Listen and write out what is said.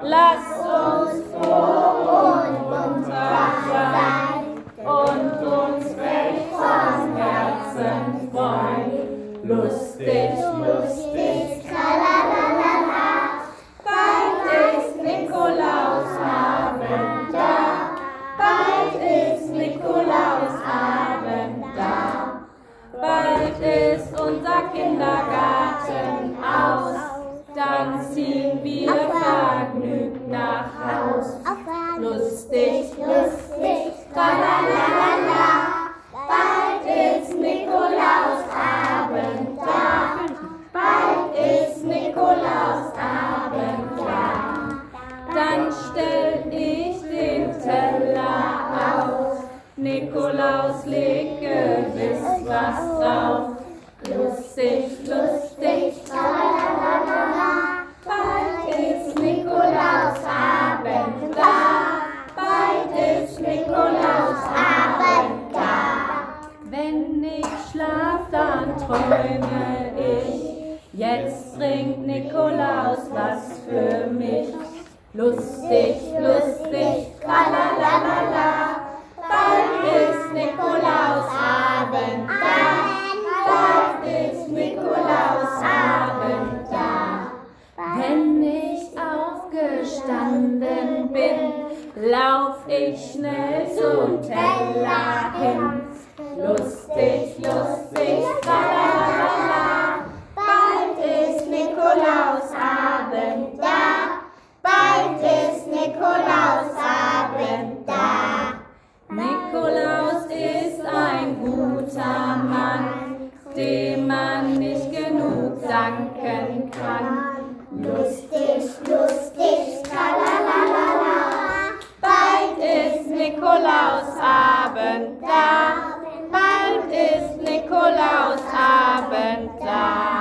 Lass uns froh und munter sein und uns recht von Herzen freuen. Lustig, lustig, tralalala. Bald ist Nikolausabend da. Bald ist Nikolausabend da. Bald ist unser Kindergarten aus. Haus. Lustig, lustig, tralalala. Bald ist Nikolausabend da. Bald ist Nikolausabend da. Dann stell ich den Teller auf. Nikolaus legt gewiss was drauf. Lustig, lustig, träume ich. Jetzt bringt Nikolaus was für mich. Lustig, lustig, tralalala. Bald ist Nikolausabend da. Bald ist Nikolausabend da. Wenn ich aufgestanden bin, lauf ich schnell zum Teller hin. Lustig, lustig, dem man nicht genug danken kann. Lustig, lustig, tralalala, bald ist Nikolausabend da, bald ist Nikolausabend da.